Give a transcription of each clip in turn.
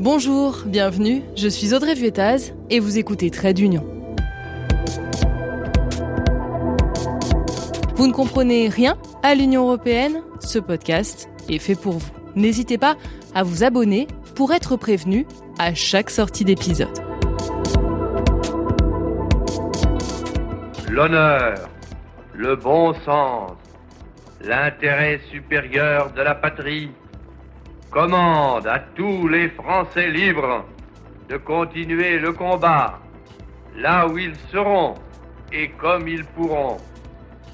Bonjour, bienvenue, je suis Audrey Vuettaz et vous écoutez Trait d'Union. Vous ne comprenez rien à l'Union européenne Ce podcast est fait pour vous. N'hésitez pas à vous abonner pour être prévenu à chaque sortie d'épisode. L'honneur, le bon sens, l'intérêt supérieur de la patrie commande à tous les Français libres de continuer le combat là où ils seront et comme ils pourront.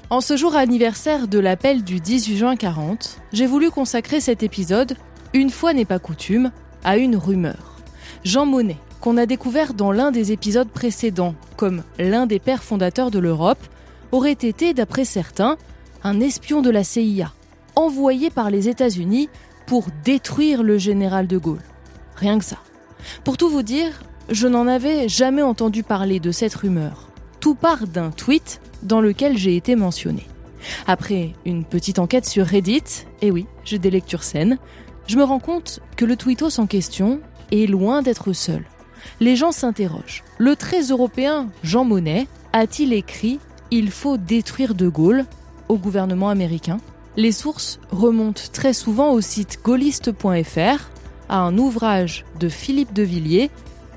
En ce jour anniversaire de l'appel du 18 juin 40, j'ai voulu consacrer cet épisode, une fois n'est pas coutume, à une rumeur. Jean Monnet, qu'on a découvert dans l'un des épisodes précédents comme l'un des pères fondateurs de l'Europe, aurait été, d'après certains, un espion de la CIA, envoyé par les États-Unis pour détruire le général de Gaulle. Rien que ça. Pour tout vous dire, je n'en avais jamais entendu parler de cette rumeur. Tout part d'un tweet dans lequel j'ai été mentionné. Après une petite enquête sur Reddit, et oui, j'ai des lectures saines, je me rends compte que le tweetos en question est loin d'être seul. Les gens s'interrogent. Le très européen Jean Monnet a-t-il écrit Il faut détruire De Gaulle au gouvernement américain? Les sources remontent très souvent au site gaulliste.fr, à un ouvrage de Philippe de Villiers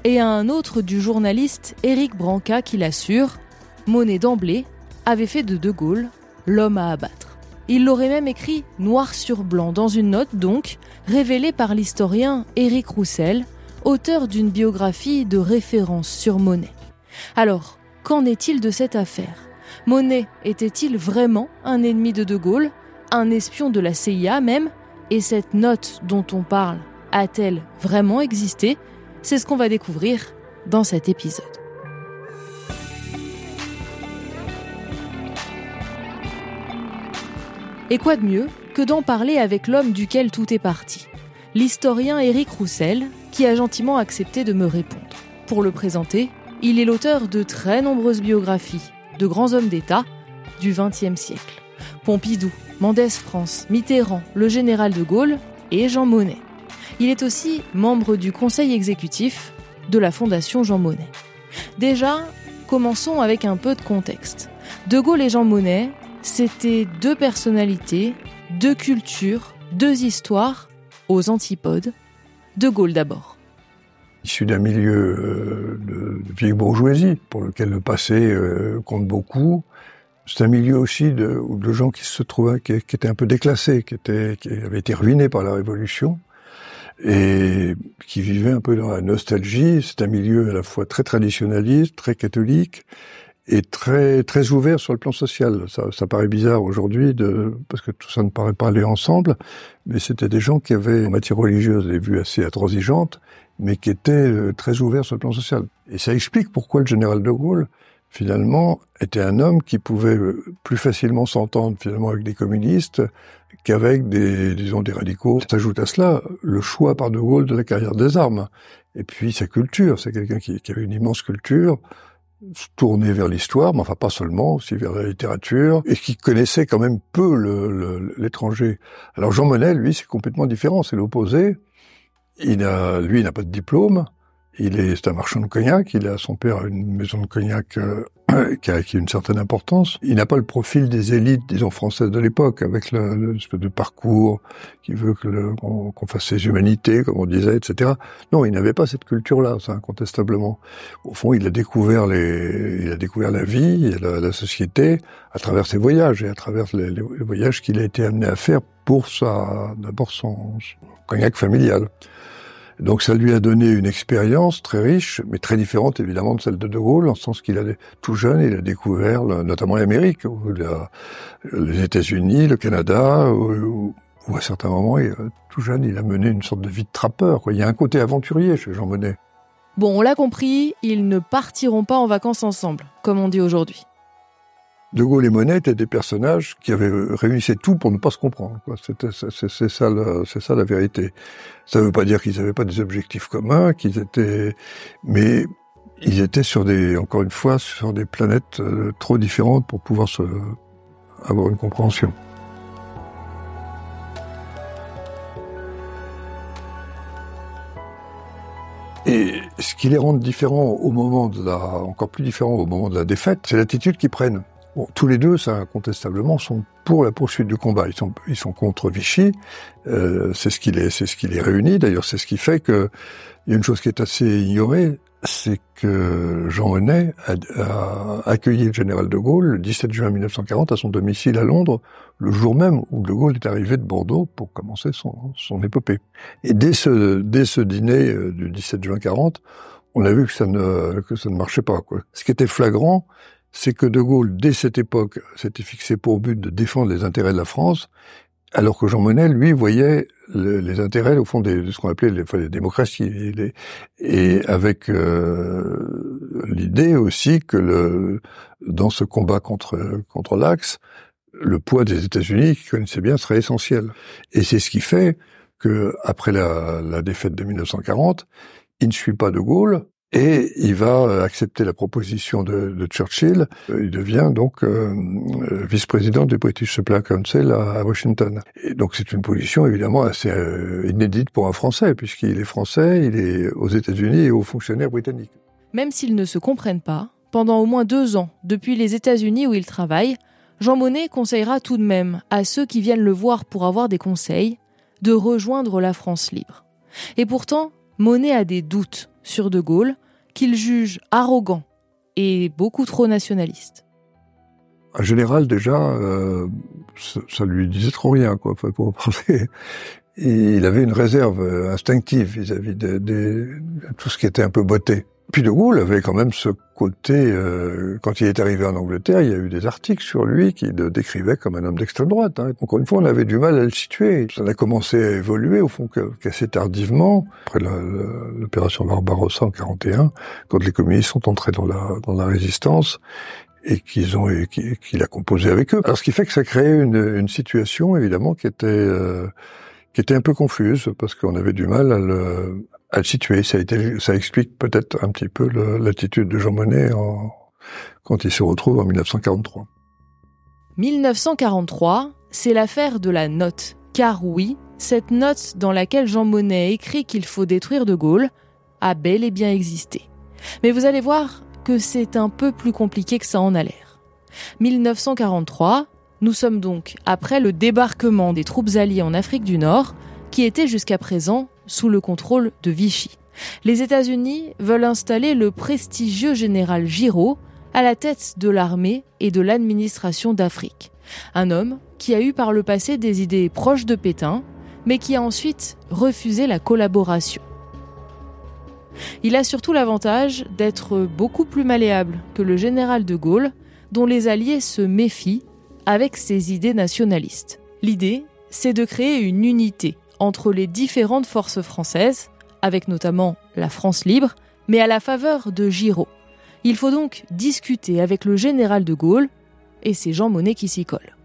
et à un autre du journaliste Éric Branca qui l'assure, Monet d'emblée avait fait de De Gaulle l'homme à abattre. Il l'aurait même écrit noir sur blanc dans une note donc, révélée par l'historien Éric Roussel, auteur d'une biographie de référence sur Monet. Alors, qu'en est-il de cette affaire? Monet était-il vraiment un ennemi de De Gaulle? Un espion de la CIA même, et cette note dont on parle a-t-elle vraiment existé? C'est ce qu'on va découvrir dans cet épisode. Et quoi de mieux que d'en parler avec l'homme duquel tout est parti, l'historien Éric Roussel, qui a gentiment accepté de me répondre. Pour le présenter, il est l'auteur de très nombreuses biographies de grands hommes d'État du XXe siècle. Pompidou, Mendès France, Mitterrand, le général de Gaulle et Jean Monnet. Il est aussi membre du conseil exécutif de la Fondation Jean Monnet. Déjà, commençons avec un peu de contexte. De Gaulle et Jean Monnet, c'était deux personnalités, deux cultures, deux histoires aux antipodes. De Gaulle d'abord. Issu d'un milieu euh, de vieille bourgeoisie, pour lequel le passé euh, compte beaucoup, c'est un milieu aussi de, de, gens qui se trouvaient, qui, étaient un peu déclassés, qui, étaient, qui avaient été ruinés par la Révolution et qui vivaient un peu dans la nostalgie. C'est un milieu à la fois très traditionnaliste, très catholique et très très ouvert sur le plan social. Ça, ça paraît bizarre aujourd'hui parce que tout ça ne paraît pas aller ensemble, mais c'était des gens qui avaient en matière religieuse des vues assez intransigeantes, mais qui étaient euh, très ouverts sur le plan social. Et ça explique pourquoi le général de Gaulle finalement, était un homme qui pouvait euh, plus facilement s'entendre finalement avec des communistes qu'avec des, disons, des radicaux. S'ajoute à cela le choix par De Gaulle de la carrière des armes. Et puis sa culture, c'est quelqu'un qui, avait une immense culture, tourné vers l'histoire, mais enfin pas seulement, aussi vers la littérature, et qui connaissait quand même peu l'étranger. Alors Jean Monnet, lui, c'est complètement différent, c'est l'opposé. Il a, lui, n'a pas de diplôme, il est, un marchand de cognac. Il a son père une maison de cognac euh, qui, a, acquis une certaine importance. Il n'a pas le profil des élites, disons françaises de l'époque, avec le, espèce de parcours qui veut qu'on, fasse ses humanités, comme on disait, etc. Non, il n'avait pas cette culture-là, ça incontestablement. Au fond, il a découvert les, il a découvert la vie, la, la société à travers ses voyages et à travers les, les voyages qu'il a été amené à faire pour sa, d'abord son cognac familial. Donc ça lui a donné une expérience très riche, mais très différente évidemment de celle de De Gaulle, en ce sens qu'il a tout jeune, il a découvert notamment l'Amérique, les États-Unis, le Canada, où, à certains moments, tout jeune, il a mené une sorte de vie de trappeur. Il y a un côté aventurier chez Jean Monnet. Bon, on l'a compris, ils ne partiront pas en vacances ensemble, comme on dit aujourd'hui. De Gaulle et Monet étaient des personnages qui avaient réuni tout pour ne pas se comprendre. C'est ça, c'est ça la vérité. Ça ne veut pas dire qu'ils n'avaient pas des objectifs communs, qu'ils étaient, mais ils étaient sur des, encore une fois, sur des planètes euh, trop différentes pour pouvoir avoir une compréhension. Et ce qui les rend différents au moment de la, encore plus différents au moment de la défaite, c'est l'attitude qu'ils prennent. Bon, tous les deux, ça incontestablement, sont pour la poursuite du combat. Ils sont, ils sont contre Vichy. Euh, c'est ce qui les, c'est ce qui les réunit. D'ailleurs, c'est ce qui fait que il y a une chose qui est assez ignorée, c'est que Jean Monnet a, accueilli le général de Gaulle le 17 juin 1940 à son domicile à Londres, le jour même où de Gaulle est arrivé de Bordeaux pour commencer son, son épopée. Et dès ce, dès ce dîner euh, du 17 juin 40, on a vu que ça ne, que ça ne marchait pas. Quoi. Ce qui était flagrant, c'est que De Gaulle, dès cette époque, s'était fixé pour but de défendre les intérêts de la France, alors que Jean Monnet, lui, voyait les intérêts, au fond, de ce qu'on appelait les, les démocraties, et avec euh, l'idée aussi que le, dans ce combat contre contre l'Axe, le poids des États-Unis, qui connaissaient bien, serait essentiel. Et c'est ce qui fait que après la défaite de 1940, il ne suit pas De Gaulle, et il va euh, accepter la proposition de, Churchill. Euh, il devient donc euh, vice-président du British Supply Council à, Washington. Et donc c'est une position évidemment assez inédite pour un Français, puisqu'il est français, il est aux États-Unis et aux fonctionnaires britanniques. Même s'ils ne se comprennent pas, pendant au moins deux ans, depuis les États-Unis où il travaille, Jean Monnet conseillera tout de même à ceux qui viennent le voir pour avoir des conseils de rejoindre la France libre. Et pourtant, Monet a des doutes sur De Gaulle, qu'il juge arrogant et beaucoup trop nationaliste. En général, déjà, euh, ça, lui disait trop rien, quoi, pour parler. Il avait une réserve instinctive vis-à-vis de, tout ce qui était un peu beauté. Puis De Gaulle avait quand même ce côté, euh, quand il est arrivé en Angleterre, il y a eu des articles sur lui qui le décrivaient comme un homme d'extrême droite. Hein. Encore une fois, on avait du mal à le situer. Ça a commencé à évoluer, au fond, qu'assez tardivement, après l'opération Barbarossa en 41, quand les communistes sont entrés dans la, dans la résistance et qu'ils ont qu'il a composé avec eux. Alors ce qui fait que ça créait une, une situation évidemment qui était euh, qui était un peu confuse parce qu'on avait du mal à le à le situer. Ça, explique peut-être un petit peu l'attitude de Jean Monnet quand il se retrouve en 1943. 1943, c'est l'affaire de la note. Car oui, cette note dans laquelle Jean Monnet écrit qu'il faut détruire De Gaulle a bel et bien existé. Mais vous allez voir que c'est un peu plus compliqué que ça en a l'air. 1943, nous sommes donc après le débarquement des troupes alliées en Afrique du Nord, qui était jusqu'à présent sous le contrôle de Vichy. Les États-Unis veulent installer le prestigieux général Giraud à la tête de l'armée et de l'administration d'Afrique. Un homme qui a eu par le passé des idées proches de Pétain, mais qui a ensuite refusé la collaboration. Il a surtout l'avantage d'être beaucoup plus malléable que le général de Gaulle, dont les alliés se méfient avec ses idées nationalistes. L'idée, c'est de créer une unité entre les différentes forces françaises, avec notamment la France libre, mais à la faveur de Giraud. Il faut donc discuter avec le général de Gaulle, et c'est Jean Monnet qui s'y colle.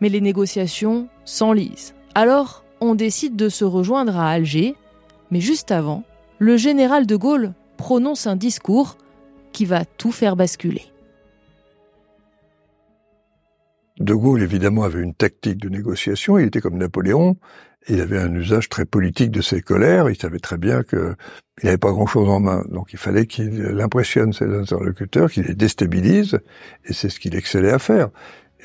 Mais les négociations s'enlisent. Alors, on décide de se rejoindre à Alger, mais juste avant, le général de Gaulle prononce un discours qui va tout faire basculer. De Gaulle, évidemment, avait une tactique de négociation. Il était comme Napoléon. Il avait un usage très politique de ses colères. Il savait très bien qu'il n'avait pas grand-chose en main. Donc il fallait qu'il impressionne ses interlocuteurs, qu'il les déstabilise. Et c'est ce qu'il excellait à faire.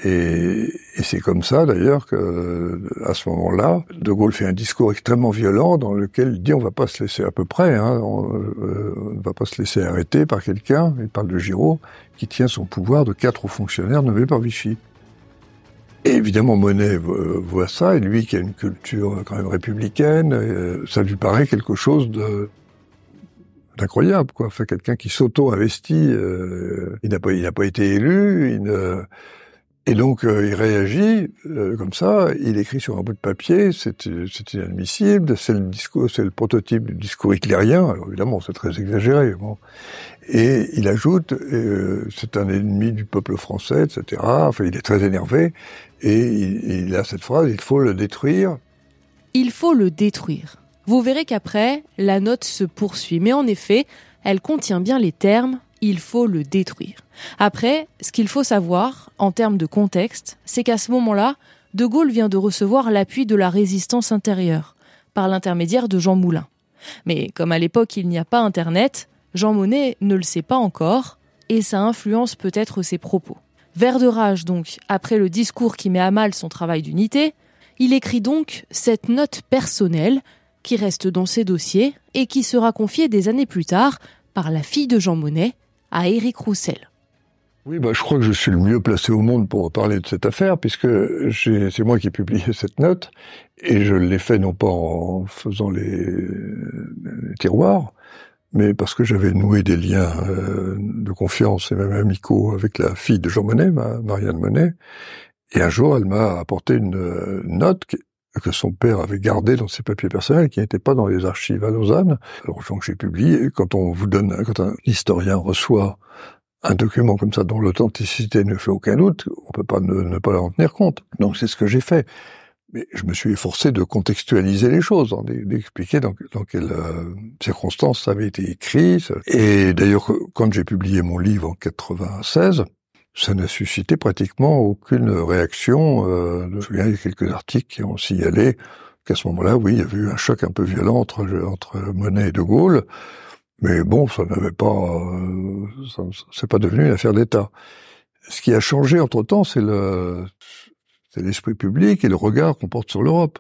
Et, c'est comme ça d'ailleurs que, ce moment-là, De Gaulle fait un discours extrêmement violent dans lequel il dit on va pas se laisser à peu près, hein, on, euh, ne va pas se laisser arrêter par quelqu'un. Il parle de Giraud qui tient son pouvoir de quatre fonctionnaires nommés par Vichy. Et évidemment, Monet voit ça, et lui qui a une culture quand même républicaine, euh, ça lui paraît quelque chose de d'incroyable, quoi. Enfin, quelqu'un qui s'auto-investit, euh, il n'a pas, il n'a pas été élu, il ne, et donc euh, il réagit euh, comme ça, il écrit sur un bout de papier, c'est inadmissible, c'est le prototype du discours hitlérien. Alors évidemment, c'est très exagéré. Et il ajoute, euh, c'est un ennemi du peuple français, etc. Enfin, il est très énervé et il a cette phrase il faut le détruire. Il faut le détruire. Vous verrez qu'après, la note se poursuit, mais en effet, elle contient bien les termes il faut le détruire. Après, ce qu'il faut savoir, en termes de contexte, c'est qu'à ce moment-là, De Gaulle vient de recevoir l'appui de la résistance intérieure, par l'intermédiaire de Jean Moulin. Mais comme à l'époque il n'y a pas Internet, Jean Monnet ne le sait pas encore, et ça influence peut-être ses propos. Vert de rage donc, après le discours qui met à mal son travail d'unité, il écrit donc cette note personnelle qui reste dans ses dossiers et qui sera confiée des années plus tard par la fille de Jean Monnet à Éric Roussel. Oui, bah, je crois que je suis le mieux placé au monde pour parler de cette affaire, puisque c'est moi qui ai publié cette note, et je l'ai fait non pas en faisant les, tiroirs, mais parce que j'avais noué des liens euh, de confiance et même amicaux avec la fille de Jean Monnet, Marianne Monnet, et un jour elle m'a apporté une note que son père avait gardée dans ses papiers personnels, qui n'étaient pas dans les archives à Lausanne. Alors, donc j'ai publié, quand on vous donne, quand un historien reçoit un document comme ça dont l'authenticité ne fait aucun doute, on peut pas ne, pas en tenir compte. Donc c'est ce que j'ai fait. Mais je me suis efforcé de contextualiser les choses, d'expliquer dans, quelles euh, circonstances ça avait été écrit. Et d'ailleurs, quand j'ai publié mon livre en 96, ça n'a suscité pratiquement aucune réaction. Je me souviens, il y a quelques articles qui ont signalé qu'à ce moment-là, oui, il y avait eu un choc un peu violent entre Monet et De Gaulle. Mais bon, ça n'avait pas, euh, c'est pas devenu une affaire d'État. Ce qui a changé entre temps, c'est le, c'est l'esprit public et le regard qu'on porte sur l'Europe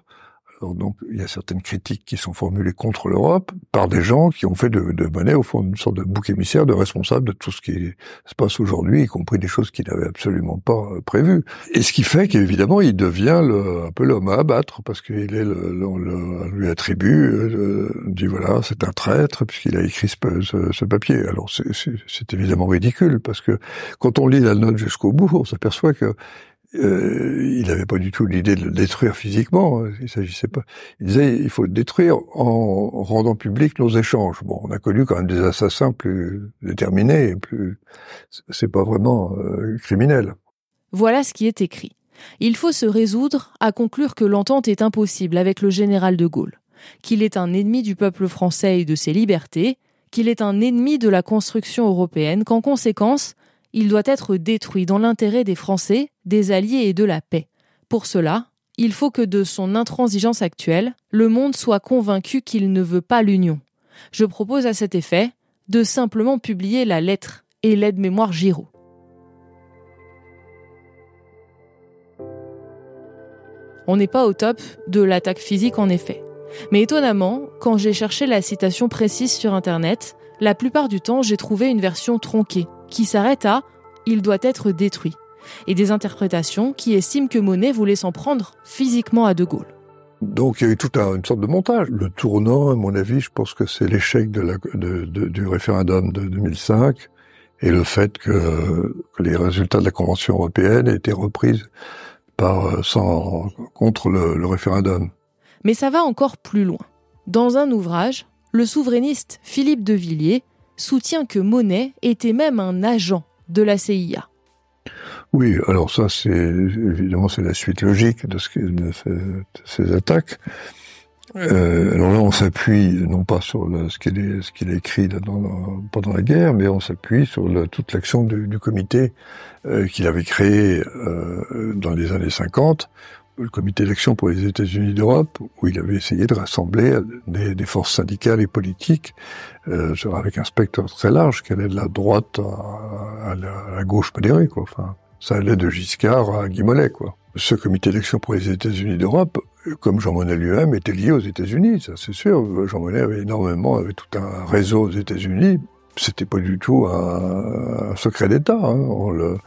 donc, il y a certaines critiques qui sont formulées contre l'Europe par des gens qui ont fait de, de au fond, une sorte de bouc émissaire, de responsable de tout ce qui se passe aujourd'hui, y compris des choses qu'il n'avait absolument pas euh, prévues. Et ce qui fait qu'évidemment, il devient un peu l'homme à abattre, parce qu'il est le, le, lui attribue, euh, dit voilà, c'est un traître, puisqu'il a écrit ce, ce, papier. Alors, c'est évidemment ridicule, parce que quand on lit la note jusqu'au bout, on s'aperçoit que euh, il n'avait pas du tout l'idée de le détruire physiquement. Il s'agissait pas. Il disait il faut le détruire en rendant public nos échanges. Bon, on a connu quand même des assassins plus déterminés, et plus. C'est pas vraiment euh, criminel. Voilà ce qui est écrit. Il faut se résoudre à conclure que l'entente est impossible avec le général de Gaulle, qu'il est un ennemi du peuple français et de ses libertés, qu'il est un ennemi de la construction européenne, qu'en conséquence, il doit être détruit dans l'intérêt des Français, des Alliés et de la paix. Pour cela, il faut que de son intransigeance actuelle, le monde soit convaincu qu'il ne veut pas l'union. Je propose à cet effet de simplement publier la lettre et l'aide-mémoire Giraud. On n'est pas au top de l'attaque physique en effet. Mais étonnamment, quand j'ai cherché la citation précise sur Internet, la plupart du temps j'ai trouvé une version tronquée, qui s'arrête à il doit être détruit, et des interprétations qui estiment que Monet voulait s'en prendre physiquement à De Gaulle. Donc il y a eu toute une sorte de montage. Le tournant, à mon avis, je pense que c'est l'échec du référendum de 2005 et le fait que, les résultats de la Convention européenne aient été repris par, sans, contre le référendum. Mais ça va encore plus loin. Dans un ouvrage, le souverainiste Philippe de Villiers soutient que Monet était même un agent de la CIA. Oui, alors ça, c'est évidemment c'est la suite logique de, ce, de, ces, attaques. Euh, alors là, on s'appuie non pas sur ce qu'il ce qu'il a écrit pendant la guerre, mais on s'appuie sur toute l'action du, comité euh, qu'il avait créé euh, dans les années 50 le comité d'action pour les États-Unis d'Europe, où il avait essayé de rassembler des, forces syndicales et politiques euh, avec un spectre très large, qui allait de la droite à, la, gauche modérée, quoi. Enfin, ça allait de Giscard à Guy quoi. Ce comité d'action pour les États-Unis d'Europe, comme Jean Monnet lui-même, était lié aux États-Unis, ça c'est sûr. Jean Monnet avait énormément, avait tout un réseau aux États-Unis, c'était pas du tout un, secret d'État. Hein.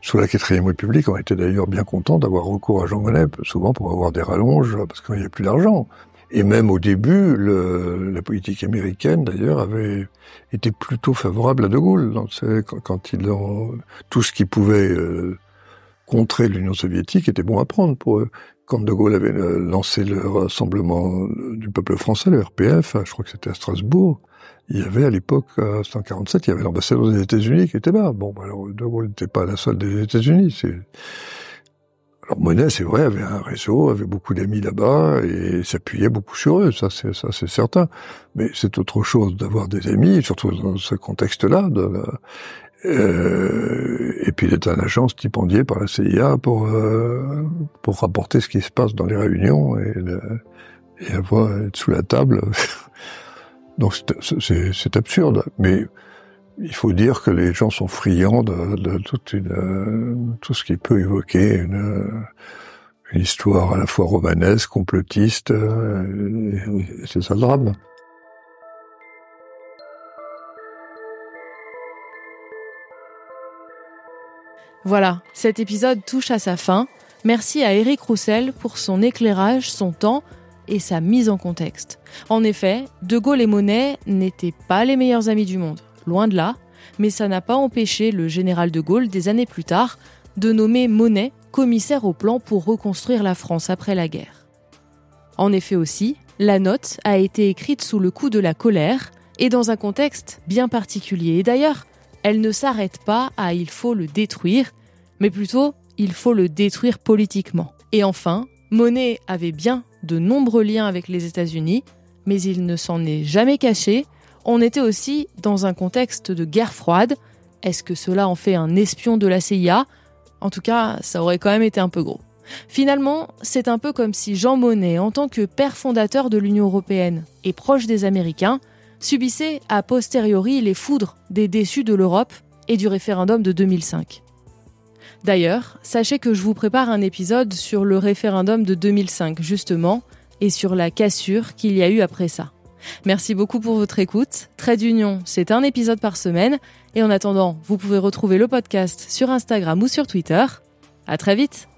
Sous la quatrième République, on était d'ailleurs bien content d'avoir recours à Jean Monnet, souvent pour avoir des rallonges, parce qu'il n'y avait plus d'argent. Et même au début, le, la politique américaine, d'ailleurs, avait été plutôt favorable à De Gaulle. Donc, quand, quand il tout ce qui pouvait euh, contrer l'Union soviétique était bon à prendre pour eux. Quand De Gaulle avait euh, lancé le Rassemblement du peuple français, le RPF, je crois que c'était à Strasbourg, il y avait à l'époque, en 147, il y avait l'ambassadeur des États-Unis qui était là. Bon, alors De Gaulle n'était pas la seule des États-Unis. Alors Monet, c'est vrai, avait un réseau, avait beaucoup d'amis là-bas et s'appuyait beaucoup sur eux. Ça, c'est certain. Mais c'est autre chose d'avoir des amis, surtout dans ce contexte-là. Euh, et puis d'être un agent stipendié par la CIA pour euh, pour rapporter ce qui se passe dans les réunions et, et avoir être sous la table. Donc c'est absurde, mais il faut dire que les gens sont friands de, une, tout ce qui peut évoquer une, une histoire à la fois romanesque, complotiste, c'est ça le drame. Voilà, cet épisode touche à sa fin. Merci à Eric Roussel pour son éclairage, son temps et sa mise en contexte. En effet, De Gaulle et Monet n'étaient pas les meilleurs amis du monde, loin de là, mais ça n'a pas empêché le général de Gaulle, des années plus tard, de nommer Monet commissaire au plan pour reconstruire la France après la guerre. En effet aussi, la note a été écrite sous le coup de la colère et dans un contexte bien particulier. Et d'ailleurs, elle ne s'arrête pas à il faut le détruire, mais plutôt il faut le détruire politiquement. Et enfin, Monet avait bien de nombreux liens avec les États-Unis, mais il ne s'en est jamais caché. On était aussi dans un contexte de guerre froide. Est-ce que cela en fait un espion de la CIA En tout cas, ça aurait quand même été un peu gros. Finalement, c'est un peu comme si Jean Monnet, en tant que père fondateur de l'Union européenne et proche des Américains, subissait a posteriori les foudres des déçus de l'Europe et du référendum de 2005. D'ailleurs, sachez que je vous prépare un épisode sur le référendum de 2005, justement, et sur la cassure qu'il y a eu après ça. Merci beaucoup pour votre écoute. Trait d'Union, c'est un épisode par semaine. Et en attendant, vous pouvez retrouver le podcast sur Instagram ou sur Twitter. À très vite!